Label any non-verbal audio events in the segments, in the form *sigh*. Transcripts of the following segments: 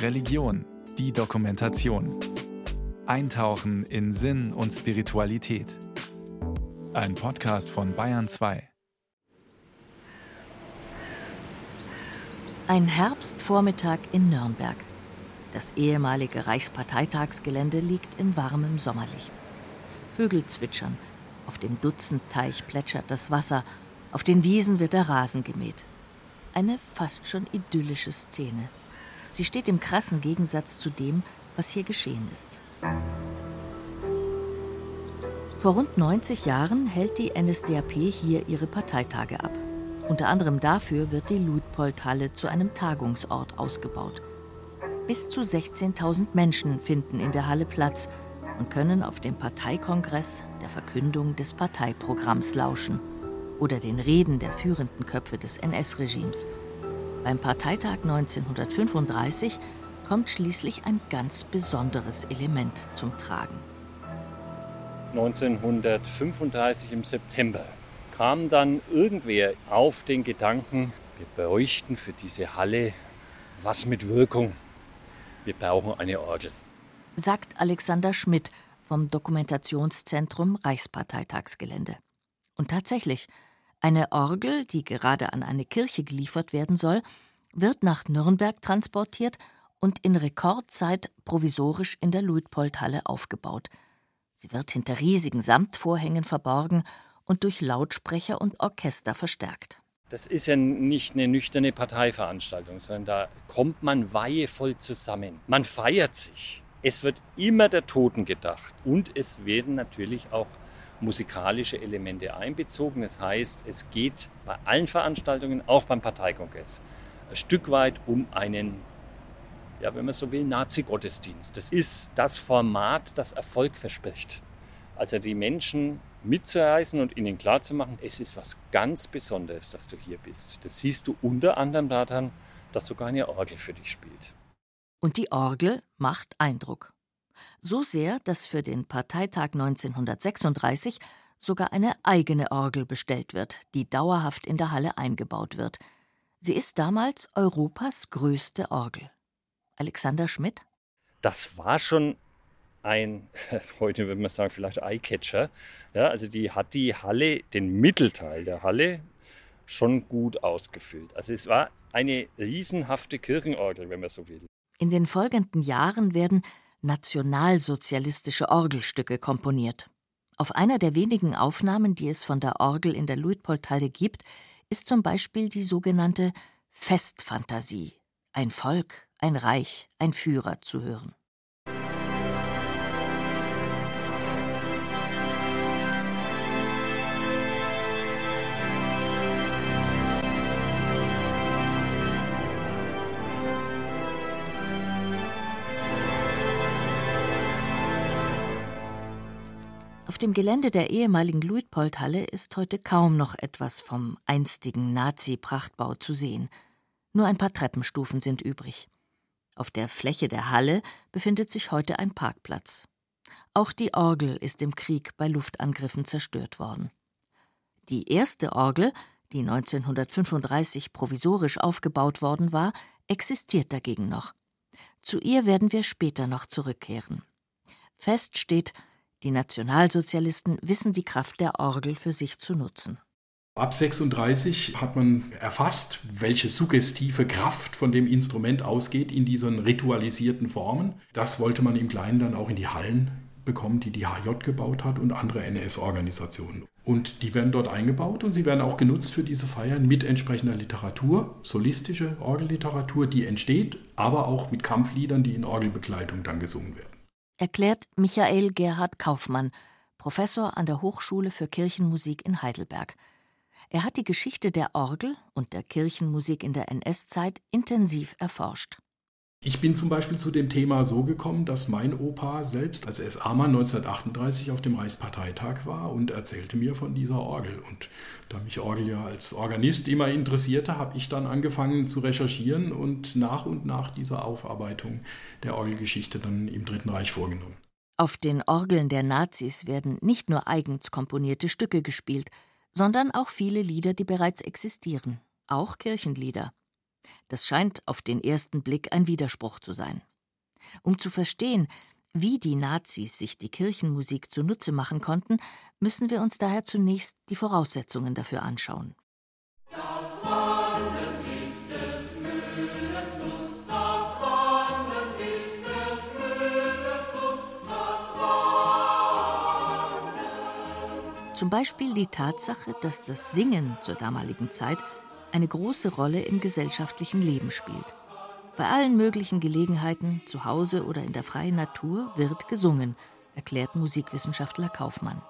Religion, die Dokumentation. Eintauchen in Sinn und Spiritualität. Ein Podcast von Bayern 2. Ein Herbstvormittag in Nürnberg. Das ehemalige Reichsparteitagsgelände liegt in warmem Sommerlicht. Vögel zwitschern, auf dem Dutzendteich plätschert das Wasser, auf den Wiesen wird der Rasen gemäht. Eine fast schon idyllische Szene. Sie steht im krassen Gegensatz zu dem, was hier geschehen ist. Vor rund 90 Jahren hält die NSDAP hier ihre Parteitage ab. Unter anderem dafür wird die Luitpoldhalle zu einem Tagungsort ausgebaut. Bis zu 16.000 Menschen finden in der Halle Platz und können auf dem Parteikongress der Verkündung des Parteiprogramms lauschen oder den Reden der führenden Köpfe des NS-Regimes. Beim Parteitag 1935 kommt schließlich ein ganz besonderes Element zum Tragen. 1935 im September kam dann irgendwer auf den Gedanken, wir bräuchten für diese Halle was mit Wirkung. Wir brauchen eine Orgel. Sagt Alexander Schmidt vom Dokumentationszentrum Reichsparteitagsgelände. Und tatsächlich, eine Orgel, die gerade an eine Kirche geliefert werden soll, wird nach Nürnberg transportiert und in Rekordzeit provisorisch in der Luitpoldhalle aufgebaut. Sie wird hinter riesigen Samtvorhängen verborgen und durch Lautsprecher und Orchester verstärkt. Das ist ja nicht eine nüchterne Parteiveranstaltung, sondern da kommt man weihevoll zusammen. Man feiert sich. Es wird immer der Toten gedacht und es werden natürlich auch musikalische Elemente einbezogen. Das heißt, es geht bei allen Veranstaltungen, auch beim Parteikongress, ein Stück weit um einen, ja, wenn man so will, Nazi-Gottesdienst. Das ist das Format, das Erfolg verspricht. Also die Menschen mitzureißen und ihnen klarzumachen, es ist was ganz Besonderes, dass du hier bist. Das siehst du unter anderem daran, dass sogar eine Orgel für dich spielt. Und die Orgel macht Eindruck. So sehr, dass für den Parteitag 1936 sogar eine eigene Orgel bestellt wird, die dauerhaft in der Halle eingebaut wird. Sie ist damals Europas größte Orgel. Alexander Schmidt? Das war schon ein, *laughs* heute würde man sagen, vielleicht Eyecatcher. Ja, also die hat die Halle, den Mittelteil der Halle, schon gut ausgefüllt. Also es war eine riesenhafte Kirchenorgel, wenn man so will. In den folgenden Jahren werden nationalsozialistische Orgelstücke komponiert. Auf einer der wenigen Aufnahmen, die es von der Orgel in der Luitpoldhalle gibt, ist zum Beispiel die sogenannte Festfantasie. Ein Volk, ein Reich, ein Führer zu hören. Dem Gelände der ehemaligen Luitpoldhalle ist heute kaum noch etwas vom einstigen Nazi-Prachtbau zu sehen. Nur ein paar Treppenstufen sind übrig. Auf der Fläche der Halle befindet sich heute ein Parkplatz. Auch die Orgel ist im Krieg bei Luftangriffen zerstört worden. Die erste Orgel, die 1935 provisorisch aufgebaut worden war, existiert dagegen noch. Zu ihr werden wir später noch zurückkehren. Fest steht, die Nationalsozialisten wissen die Kraft der Orgel für sich zu nutzen. Ab 36 hat man erfasst, welche suggestive Kraft von dem Instrument ausgeht in diesen ritualisierten Formen. Das wollte man im Kleinen dann auch in die Hallen bekommen, die die HJ gebaut hat und andere NS-Organisationen. Und die werden dort eingebaut und sie werden auch genutzt für diese Feiern mit entsprechender Literatur, solistische Orgelliteratur, die entsteht, aber auch mit Kampfliedern, die in Orgelbegleitung dann gesungen werden erklärt Michael Gerhard Kaufmann, Professor an der Hochschule für Kirchenmusik in Heidelberg. Er hat die Geschichte der Orgel und der Kirchenmusik in der NS-Zeit intensiv erforscht. Ich bin zum Beispiel zu dem Thema so gekommen, dass mein Opa selbst als SA-Mann 1938 auf dem Reichsparteitag war und erzählte mir von dieser Orgel. Und da mich Orgel ja als Organist immer interessierte, habe ich dann angefangen zu recherchieren und nach und nach diese Aufarbeitung der Orgelgeschichte dann im Dritten Reich vorgenommen. Auf den Orgeln der Nazis werden nicht nur eigens komponierte Stücke gespielt, sondern auch viele Lieder, die bereits existieren, auch Kirchenlieder. Das scheint auf den ersten Blick ein Widerspruch zu sein. Um zu verstehen, wie die Nazis sich die Kirchenmusik zunutze machen konnten, müssen wir uns daher zunächst die Voraussetzungen dafür anschauen. Das Wandeln ist des Mülles Lust, das Wandeln ist des Mülles Lust, das Wandeln. Zum Beispiel die Tatsache, dass das Singen zur damaligen Zeit eine große Rolle im gesellschaftlichen Leben spielt. Bei allen möglichen Gelegenheiten, zu Hause oder in der freien Natur, wird gesungen, erklärt Musikwissenschaftler Kaufmann.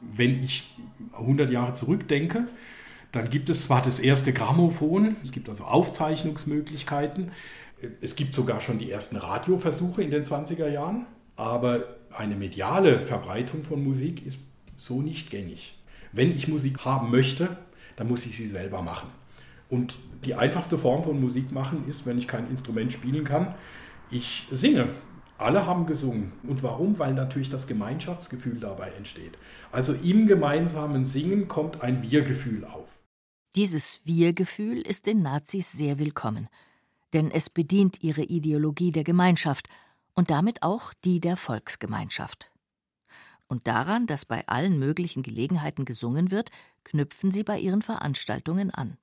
Wenn ich 100 Jahre zurückdenke, dann gibt es zwar das erste Grammophon, es gibt also Aufzeichnungsmöglichkeiten, es gibt sogar schon die ersten Radioversuche in den 20er Jahren, aber eine mediale Verbreitung von Musik ist so nicht gängig. Wenn ich Musik haben möchte, dann muss ich sie selber machen. Und die einfachste Form von Musik machen ist, wenn ich kein Instrument spielen kann, ich singe. Alle haben gesungen. Und warum? Weil natürlich das Gemeinschaftsgefühl dabei entsteht. Also im gemeinsamen Singen kommt ein Wir-Gefühl auf. Dieses Wir-Gefühl ist den Nazis sehr willkommen. Denn es bedient ihre Ideologie der Gemeinschaft und damit auch die der Volksgemeinschaft. Und daran, dass bei allen möglichen Gelegenheiten gesungen wird, knüpfen sie bei ihren Veranstaltungen an.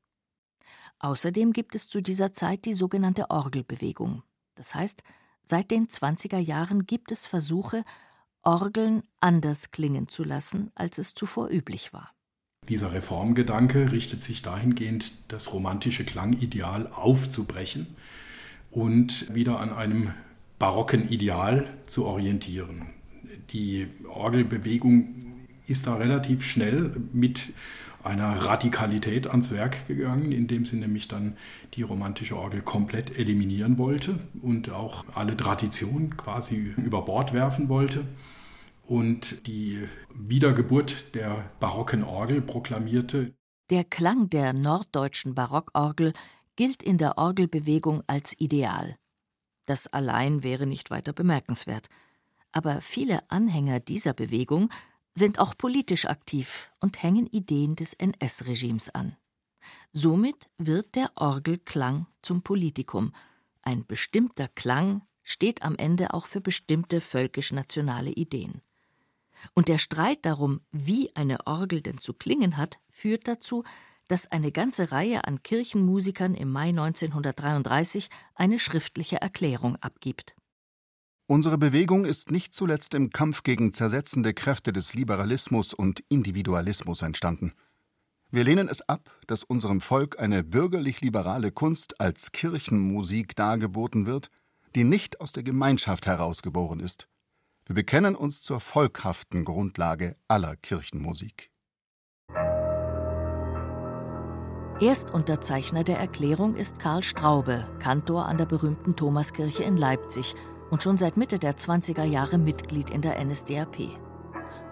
Außerdem gibt es zu dieser Zeit die sogenannte Orgelbewegung. Das heißt, seit den 20er Jahren gibt es Versuche, Orgeln anders klingen zu lassen, als es zuvor üblich war. Dieser Reformgedanke richtet sich dahingehend, das romantische Klangideal aufzubrechen und wieder an einem barocken Ideal zu orientieren. Die Orgelbewegung ist da relativ schnell mit einer Radikalität ans Werk gegangen, indem sie nämlich dann die romantische Orgel komplett eliminieren wollte und auch alle Tradition quasi über Bord werfen wollte und die Wiedergeburt der barocken Orgel proklamierte. Der Klang der norddeutschen Barockorgel gilt in der Orgelbewegung als Ideal. Das allein wäre nicht weiter bemerkenswert. Aber viele Anhänger dieser Bewegung sind auch politisch aktiv und hängen Ideen des NS-Regimes an. Somit wird der Orgelklang zum Politikum. Ein bestimmter Klang steht am Ende auch für bestimmte völkisch-nationale Ideen. Und der Streit darum, wie eine Orgel denn zu klingen hat, führt dazu, dass eine ganze Reihe an Kirchenmusikern im Mai 1933 eine schriftliche Erklärung abgibt. Unsere Bewegung ist nicht zuletzt im Kampf gegen zersetzende Kräfte des Liberalismus und Individualismus entstanden. Wir lehnen es ab, dass unserem Volk eine bürgerlich-liberale Kunst als Kirchenmusik dargeboten wird, die nicht aus der Gemeinschaft herausgeboren ist. Wir bekennen uns zur volkhaften Grundlage aller Kirchenmusik. Erstunterzeichner der Erklärung ist Karl Straube, Kantor an der berühmten Thomaskirche in Leipzig und schon seit Mitte der 20er Jahre Mitglied in der NSDAP.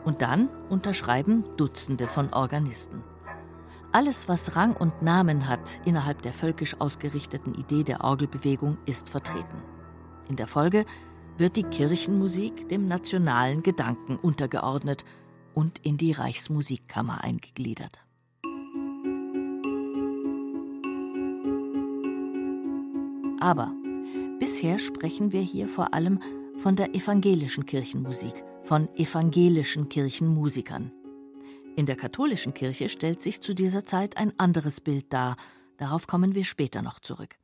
Und dann unterschreiben Dutzende von Organisten. Alles, was Rang und Namen hat innerhalb der völkisch ausgerichteten Idee der Orgelbewegung, ist vertreten. In der Folge wird die Kirchenmusik dem nationalen Gedanken untergeordnet und in die Reichsmusikkammer eingegliedert. Aber Bisher sprechen wir hier vor allem von der evangelischen Kirchenmusik, von evangelischen Kirchenmusikern. In der katholischen Kirche stellt sich zu dieser Zeit ein anderes Bild dar, darauf kommen wir später noch zurück.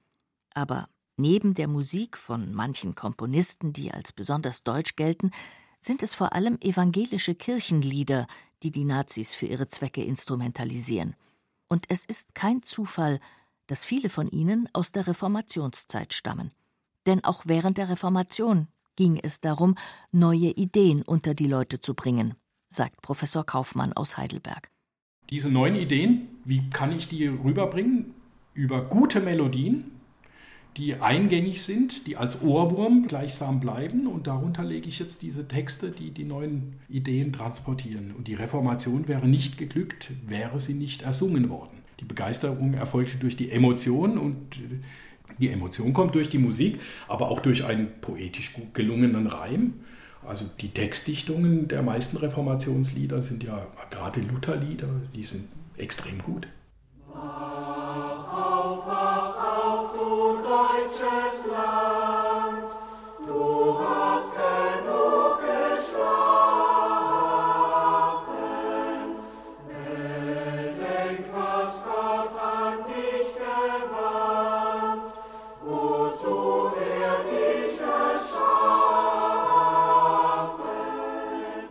Aber neben der Musik von manchen Komponisten, die als besonders deutsch gelten, sind es vor allem evangelische Kirchenlieder, die die Nazis für ihre Zwecke instrumentalisieren. Und es ist kein Zufall, dass viele von ihnen aus der Reformationszeit stammen denn auch während der Reformation ging es darum, neue Ideen unter die Leute zu bringen, sagt Professor Kaufmann aus Heidelberg. Diese neuen Ideen, wie kann ich die rüberbringen? Über gute Melodien, die eingängig sind, die als Ohrwurm gleichsam bleiben. Und darunter lege ich jetzt diese Texte, die die neuen Ideen transportieren. Und die Reformation wäre nicht geglückt, wäre sie nicht ersungen worden. Die Begeisterung erfolgte durch die Emotion und die Emotion kommt durch die Musik, aber auch durch einen poetisch gut gelungenen Reim. Also die Textdichtungen der meisten Reformationslieder sind ja gerade Lutherlieder, die sind extrem gut. Wach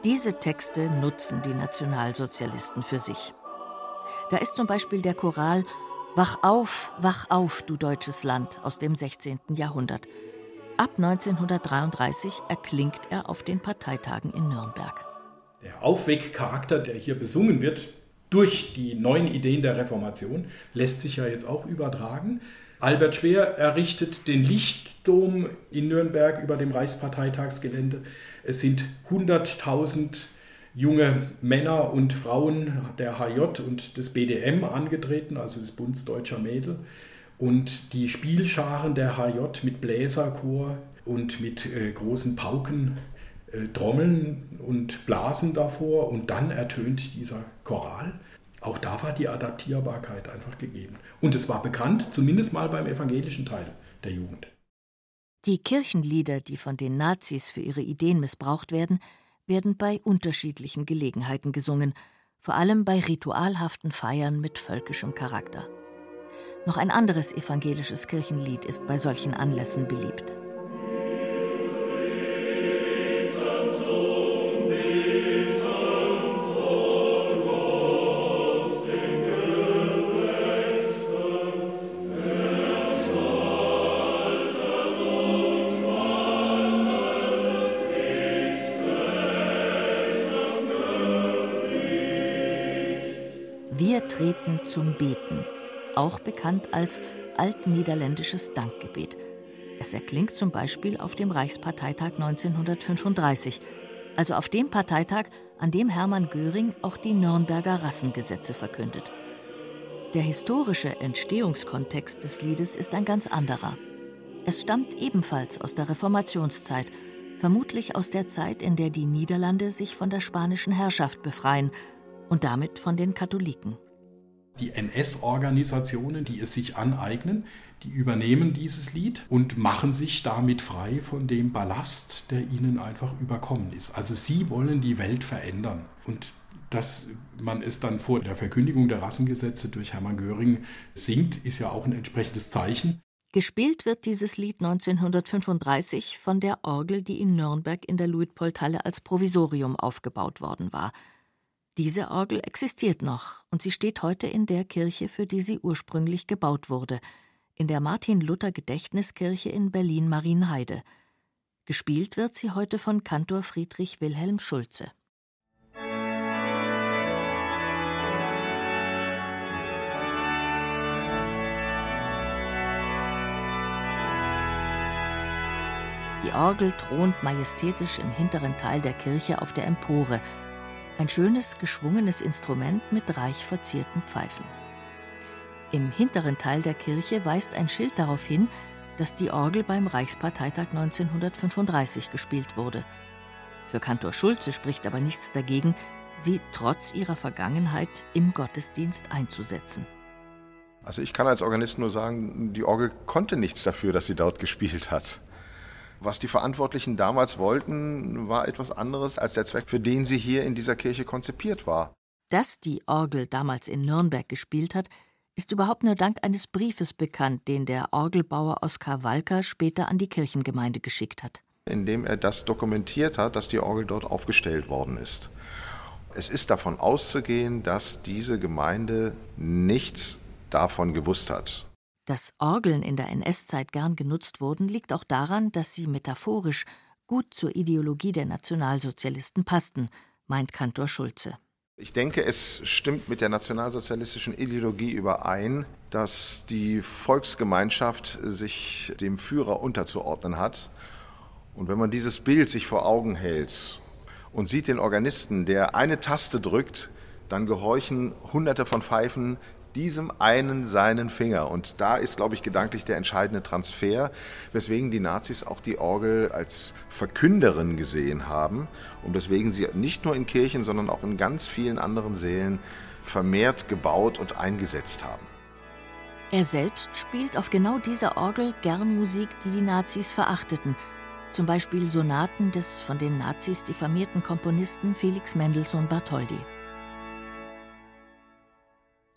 Diese Texte nutzen die Nationalsozialisten für sich. Da ist zum Beispiel der Choral Wach auf, wach auf, du deutsches Land aus dem 16. Jahrhundert. Ab 1933 erklingt er auf den Parteitagen in Nürnberg. Der Aufweckcharakter, der hier besungen wird, durch die neuen Ideen der Reformation, lässt sich ja jetzt auch übertragen. Albert Schwer errichtet den Lichtdom in Nürnberg über dem Reichsparteitagsgelände. Es sind 100.000 junge Männer und Frauen der HJ und des BDM angetreten, also des Bundes Deutscher Mädel. Und die Spielscharen der HJ mit Bläserchor und mit äh, großen Pauken, äh, Trommeln und Blasen davor und dann ertönt dieser Choral. Auch da war die Adaptierbarkeit einfach gegeben. Und es war bekannt, zumindest mal beim evangelischen Teil der Jugend. Die Kirchenlieder, die von den Nazis für ihre Ideen missbraucht werden, werden bei unterschiedlichen Gelegenheiten gesungen, vor allem bei ritualhaften Feiern mit völkischem Charakter. Noch ein anderes evangelisches Kirchenlied ist bei solchen Anlässen beliebt. Treten zum Beten, auch bekannt als altniederländisches Dankgebet. Es erklingt zum Beispiel auf dem Reichsparteitag 1935, also auf dem Parteitag, an dem Hermann Göring auch die Nürnberger Rassengesetze verkündet. Der historische Entstehungskontext des Liedes ist ein ganz anderer. Es stammt ebenfalls aus der Reformationszeit, vermutlich aus der Zeit, in der die Niederlande sich von der spanischen Herrschaft befreien und damit von den Katholiken. Die NS-Organisationen, die es sich aneignen, die übernehmen dieses Lied und machen sich damit frei von dem Ballast, der ihnen einfach überkommen ist. Also sie wollen die Welt verändern. Und dass man es dann vor der Verkündigung der Rassengesetze durch Hermann Göring singt, ist ja auch ein entsprechendes Zeichen. Gespielt wird dieses Lied 1935 von der Orgel, die in Nürnberg in der Luitpoldhalle als Provisorium aufgebaut worden war. Diese Orgel existiert noch und sie steht heute in der Kirche, für die sie ursprünglich gebaut wurde, in der Martin-Luther-Gedächtniskirche in Berlin-Marienheide. Gespielt wird sie heute von Kantor Friedrich Wilhelm Schulze. Die Orgel thront majestätisch im hinteren Teil der Kirche auf der Empore, ein schönes, geschwungenes Instrument mit reich verzierten Pfeifen. Im hinteren Teil der Kirche weist ein Schild darauf hin, dass die Orgel beim Reichsparteitag 1935 gespielt wurde. Für Kantor Schulze spricht aber nichts dagegen, sie trotz ihrer Vergangenheit im Gottesdienst einzusetzen. Also ich kann als Organist nur sagen, die Orgel konnte nichts dafür, dass sie dort gespielt hat. Was die Verantwortlichen damals wollten, war etwas anderes als der Zweck, für den sie hier in dieser Kirche konzipiert war. Dass die Orgel damals in Nürnberg gespielt hat, ist überhaupt nur dank eines Briefes bekannt, den der Orgelbauer Oskar Walker später an die Kirchengemeinde geschickt hat. Indem er das dokumentiert hat, dass die Orgel dort aufgestellt worden ist. Es ist davon auszugehen, dass diese Gemeinde nichts davon gewusst hat. Dass Orgeln in der NS-Zeit gern genutzt wurden, liegt auch daran, dass sie metaphorisch gut zur Ideologie der Nationalsozialisten passten, meint Kantor Schulze. Ich denke, es stimmt mit der nationalsozialistischen Ideologie überein, dass die Volksgemeinschaft sich dem Führer unterzuordnen hat. Und wenn man dieses Bild sich vor Augen hält und sieht den Organisten, der eine Taste drückt, dann gehorchen Hunderte von Pfeifen diesem einen seinen Finger. Und da ist, glaube ich, gedanklich der entscheidende Transfer, weswegen die Nazis auch die Orgel als Verkünderin gesehen haben und weswegen sie nicht nur in Kirchen, sondern auch in ganz vielen anderen Sälen vermehrt gebaut und eingesetzt haben. Er selbst spielt auf genau dieser Orgel gern Musik, die die Nazis verachteten, zum Beispiel Sonaten des von den Nazis diffamierten Komponisten Felix Mendelssohn Bartholdy.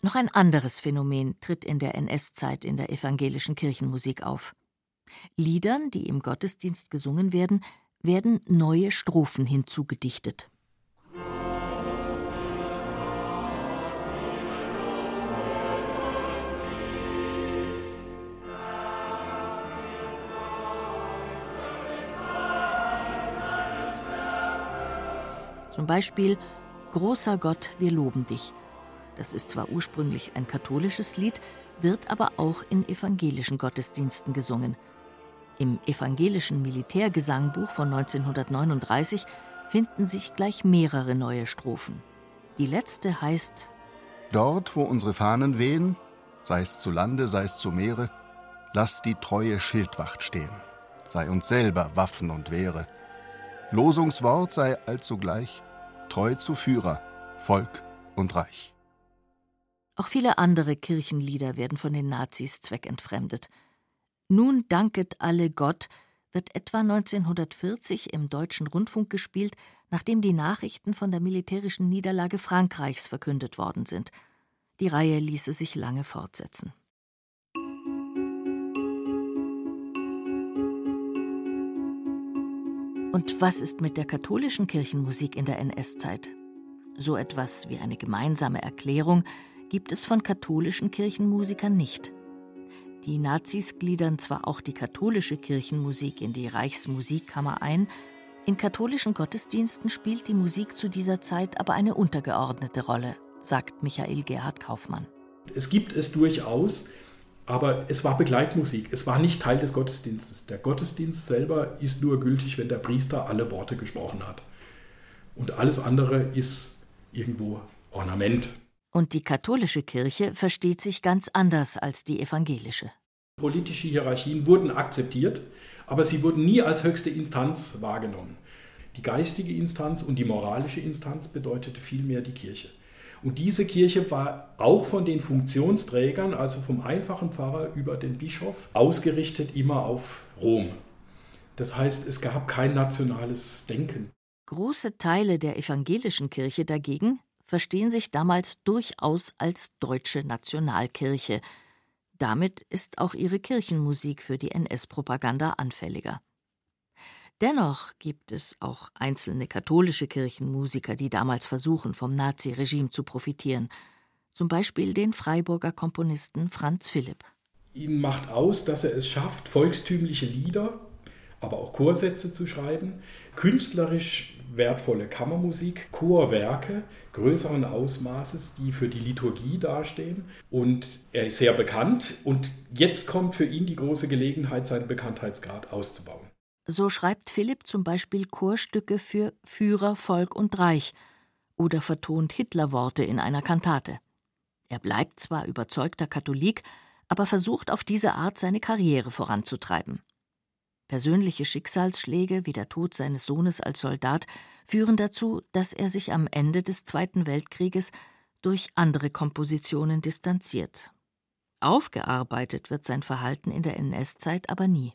Noch ein anderes Phänomen tritt in der NS-Zeit in der evangelischen Kirchenmusik auf. Liedern, die im Gottesdienst gesungen werden, werden neue Strophen hinzugedichtet. Zum Beispiel Großer Gott, wir loben dich. Das ist zwar ursprünglich ein katholisches Lied, wird aber auch in evangelischen Gottesdiensten gesungen. Im evangelischen Militärgesangbuch von 1939 finden sich gleich mehrere neue Strophen. Die letzte heißt Dort, wo unsere Fahnen wehen, sei es zu Lande, sei es zu Meere, lass die treue Schildwacht stehen, sei uns selber Waffen und Wehre. Losungswort sei allzugleich treu zu Führer, Volk und Reich. Auch viele andere Kirchenlieder werden von den Nazis zweckentfremdet. Nun danket alle Gott wird etwa 1940 im deutschen Rundfunk gespielt, nachdem die Nachrichten von der militärischen Niederlage Frankreichs verkündet worden sind. Die Reihe ließe sich lange fortsetzen. Und was ist mit der katholischen Kirchenmusik in der NS-Zeit? So etwas wie eine gemeinsame Erklärung gibt es von katholischen Kirchenmusikern nicht. Die Nazis gliedern zwar auch die katholische Kirchenmusik in die Reichsmusikkammer ein, in katholischen Gottesdiensten spielt die Musik zu dieser Zeit aber eine untergeordnete Rolle, sagt Michael Gerhard Kaufmann. Es gibt es durchaus, aber es war Begleitmusik, es war nicht Teil des Gottesdienstes. Der Gottesdienst selber ist nur gültig, wenn der Priester alle Worte gesprochen hat. Und alles andere ist irgendwo Ornament. Und die katholische Kirche versteht sich ganz anders als die evangelische. Politische Hierarchien wurden akzeptiert, aber sie wurden nie als höchste Instanz wahrgenommen. Die geistige Instanz und die moralische Instanz bedeutete vielmehr die Kirche. Und diese Kirche war auch von den Funktionsträgern, also vom einfachen Pfarrer über den Bischof, ausgerichtet immer auf Rom. Das heißt, es gab kein nationales Denken. Große Teile der evangelischen Kirche dagegen verstehen sich damals durchaus als deutsche Nationalkirche. Damit ist auch ihre Kirchenmusik für die NS-Propaganda anfälliger. Dennoch gibt es auch einzelne katholische Kirchenmusiker, die damals versuchen, vom Naziregime zu profitieren. Zum Beispiel den Freiburger Komponisten Franz Philipp. Ihn macht aus, dass er es schafft, volkstümliche Lieder, aber auch Chorsätze zu schreiben, künstlerisch wertvolle Kammermusik, Chorwerke größeren Ausmaßes, die für die Liturgie dastehen. Und er ist sehr bekannt und jetzt kommt für ihn die große Gelegenheit, seinen Bekanntheitsgrad auszubauen. So schreibt Philipp zum Beispiel Chorstücke für Führer, Volk und Reich oder vertont Hitlerworte in einer Kantate. Er bleibt zwar überzeugter Katholik, aber versucht auf diese Art seine Karriere voranzutreiben. Persönliche Schicksalsschläge wie der Tod seines Sohnes als Soldat führen dazu, dass er sich am Ende des Zweiten Weltkrieges durch andere Kompositionen distanziert. Aufgearbeitet wird sein Verhalten in der NS-Zeit aber nie.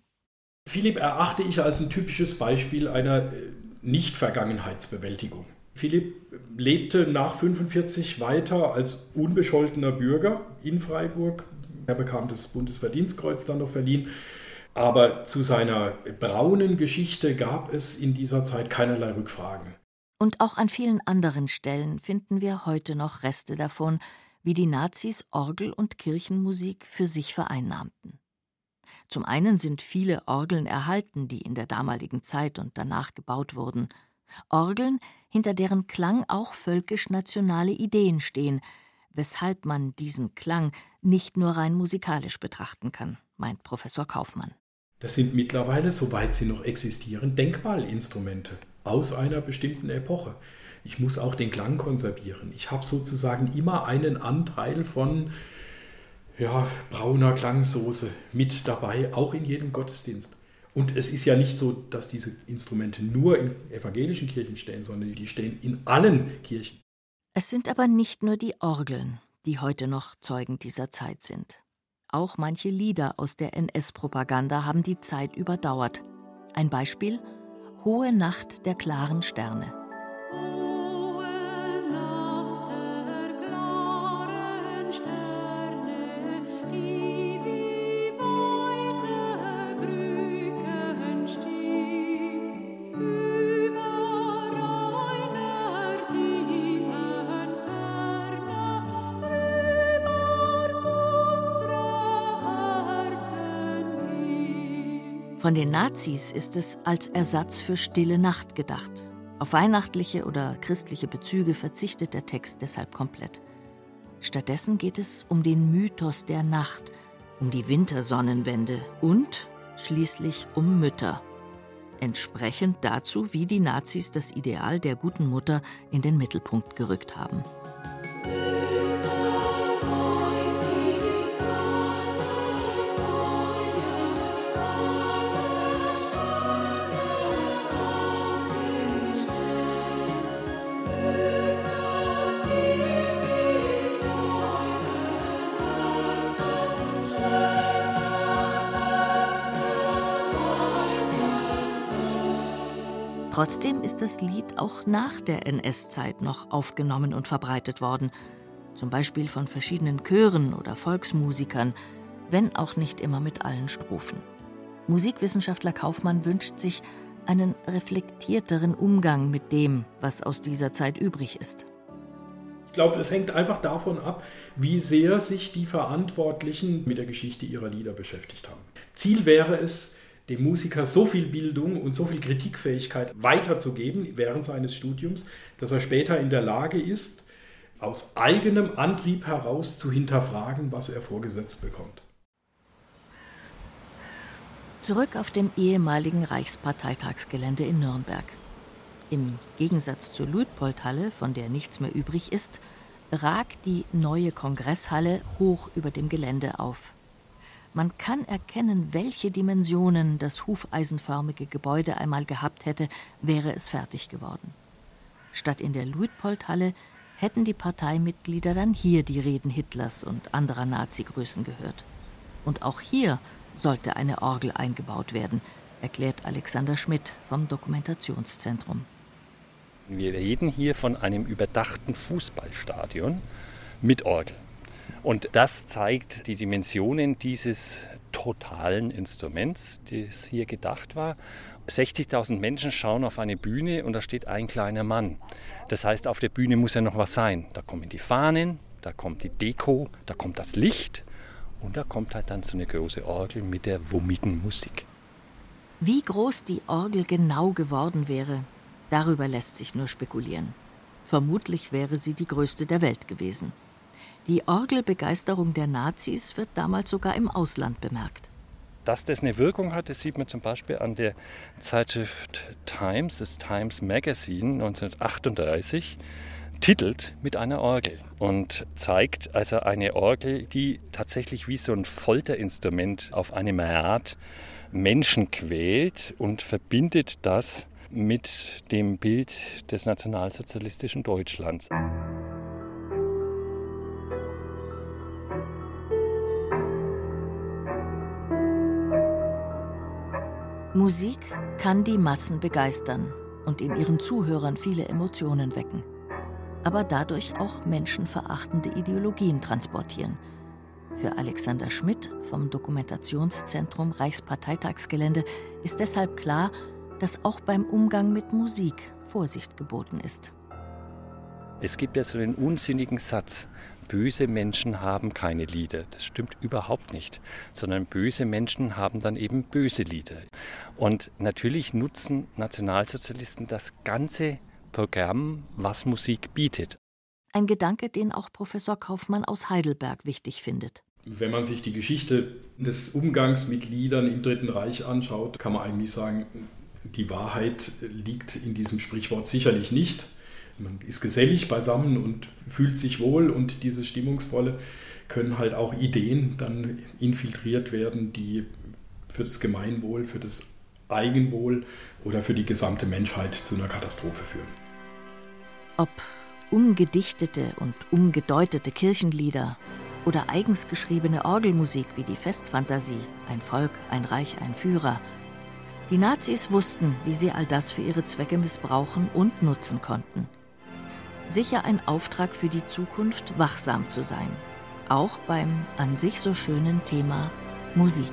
Philipp erachte ich als ein typisches Beispiel einer äh, Nicht-Vergangenheitsbewältigung. Philipp lebte nach 1945 weiter als unbescholtener Bürger in Freiburg. Er bekam das Bundesverdienstkreuz dann noch verliehen. Aber zu seiner braunen Geschichte gab es in dieser Zeit keinerlei Rückfragen. Und auch an vielen anderen Stellen finden wir heute noch Reste davon, wie die Nazis Orgel- und Kirchenmusik für sich vereinnahmten. Zum einen sind viele Orgeln erhalten, die in der damaligen Zeit und danach gebaut wurden. Orgeln, hinter deren Klang auch völkisch-nationale Ideen stehen, weshalb man diesen Klang nicht nur rein musikalisch betrachten kann, meint Professor Kaufmann. Das sind mittlerweile, soweit sie noch existieren, Denkmalinstrumente aus einer bestimmten Epoche. Ich muss auch den Klang konservieren. Ich habe sozusagen immer einen Anteil von ja, brauner Klangsoße mit dabei, auch in jedem Gottesdienst. Und es ist ja nicht so, dass diese Instrumente nur in evangelischen Kirchen stehen, sondern die stehen in allen Kirchen. Es sind aber nicht nur die Orgeln, die heute noch Zeugen dieser Zeit sind. Auch manche Lieder aus der NS-Propaganda haben die Zeit überdauert. Ein Beispiel: Hohe Nacht der klaren Sterne. Von den Nazis ist es als Ersatz für Stille Nacht gedacht. Auf weihnachtliche oder christliche Bezüge verzichtet der Text deshalb komplett. Stattdessen geht es um den Mythos der Nacht, um die Wintersonnenwende und schließlich um Mütter. Entsprechend dazu, wie die Nazis das Ideal der guten Mutter in den Mittelpunkt gerückt haben. Trotzdem ist das Lied auch nach der NS-Zeit noch aufgenommen und verbreitet worden, zum Beispiel von verschiedenen Chören oder Volksmusikern, wenn auch nicht immer mit allen Strophen. Musikwissenschaftler Kaufmann wünscht sich einen reflektierteren Umgang mit dem, was aus dieser Zeit übrig ist. Ich glaube, es hängt einfach davon ab, wie sehr sich die Verantwortlichen mit der Geschichte ihrer Lieder beschäftigt haben. Ziel wäre es, dem Musiker so viel Bildung und so viel Kritikfähigkeit weiterzugeben während seines Studiums, dass er später in der Lage ist, aus eigenem Antrieb heraus zu hinterfragen, was er vorgesetzt bekommt. Zurück auf dem ehemaligen Reichsparteitagsgelände in Nürnberg. Im Gegensatz zur Luitpoldhalle, von der nichts mehr übrig ist, ragt die neue Kongresshalle hoch über dem Gelände auf. Man kann erkennen, welche Dimensionen das hufeisenförmige Gebäude einmal gehabt hätte, wäre es fertig geworden. Statt in der Luitpoldhalle hätten die Parteimitglieder dann hier die Reden Hitlers und anderer Nazi-Größen gehört. Und auch hier sollte eine Orgel eingebaut werden, erklärt Alexander Schmidt vom Dokumentationszentrum. Wir reden hier von einem überdachten Fußballstadion mit Orgel. Und das zeigt die Dimensionen dieses totalen Instruments, das hier gedacht war. 60.000 Menschen schauen auf eine Bühne und da steht ein kleiner Mann. Das heißt, auf der Bühne muss ja noch was sein. Da kommen die Fahnen, da kommt die Deko, da kommt das Licht und da kommt halt dann so eine große Orgel mit der wummigen Musik. Wie groß die Orgel genau geworden wäre, darüber lässt sich nur spekulieren. Vermutlich wäre sie die größte der Welt gewesen. Die Orgelbegeisterung der Nazis wird damals sogar im Ausland bemerkt. Dass das eine Wirkung hat, das sieht man zum Beispiel an der Zeitschrift Times, das Times Magazine 1938, titelt mit einer Orgel und zeigt also eine Orgel, die tatsächlich wie so ein Folterinstrument auf eine Art Menschen quält und verbindet das mit dem Bild des nationalsozialistischen Deutschlands. Musik kann die Massen begeistern und in ihren Zuhörern viele Emotionen wecken, aber dadurch auch menschenverachtende Ideologien transportieren. Für Alexander Schmidt vom Dokumentationszentrum Reichsparteitagsgelände ist deshalb klar, dass auch beim Umgang mit Musik Vorsicht geboten ist. Es gibt ja so einen unsinnigen Satz, böse Menschen haben keine Lieder. Das stimmt überhaupt nicht, sondern böse Menschen haben dann eben böse Lieder. Und natürlich nutzen Nationalsozialisten das ganze Programm, was Musik bietet. Ein Gedanke, den auch Professor Kaufmann aus Heidelberg wichtig findet. Wenn man sich die Geschichte des Umgangs mit Liedern im Dritten Reich anschaut, kann man eigentlich sagen, die Wahrheit liegt in diesem Sprichwort sicherlich nicht man ist gesellig beisammen und fühlt sich wohl und dieses Stimmungsvolle können halt auch Ideen dann infiltriert werden, die für das Gemeinwohl, für das Eigenwohl oder für die gesamte Menschheit zu einer Katastrophe führen. Ob umgedichtete und umgedeutete Kirchenlieder oder eigens geschriebene Orgelmusik wie die Festfantasie Ein Volk, ein Reich, ein Führer. Die Nazis wussten, wie sie all das für ihre Zwecke missbrauchen und nutzen konnten. Sicher ein Auftrag für die Zukunft, wachsam zu sein. Auch beim an sich so schönen Thema Musik.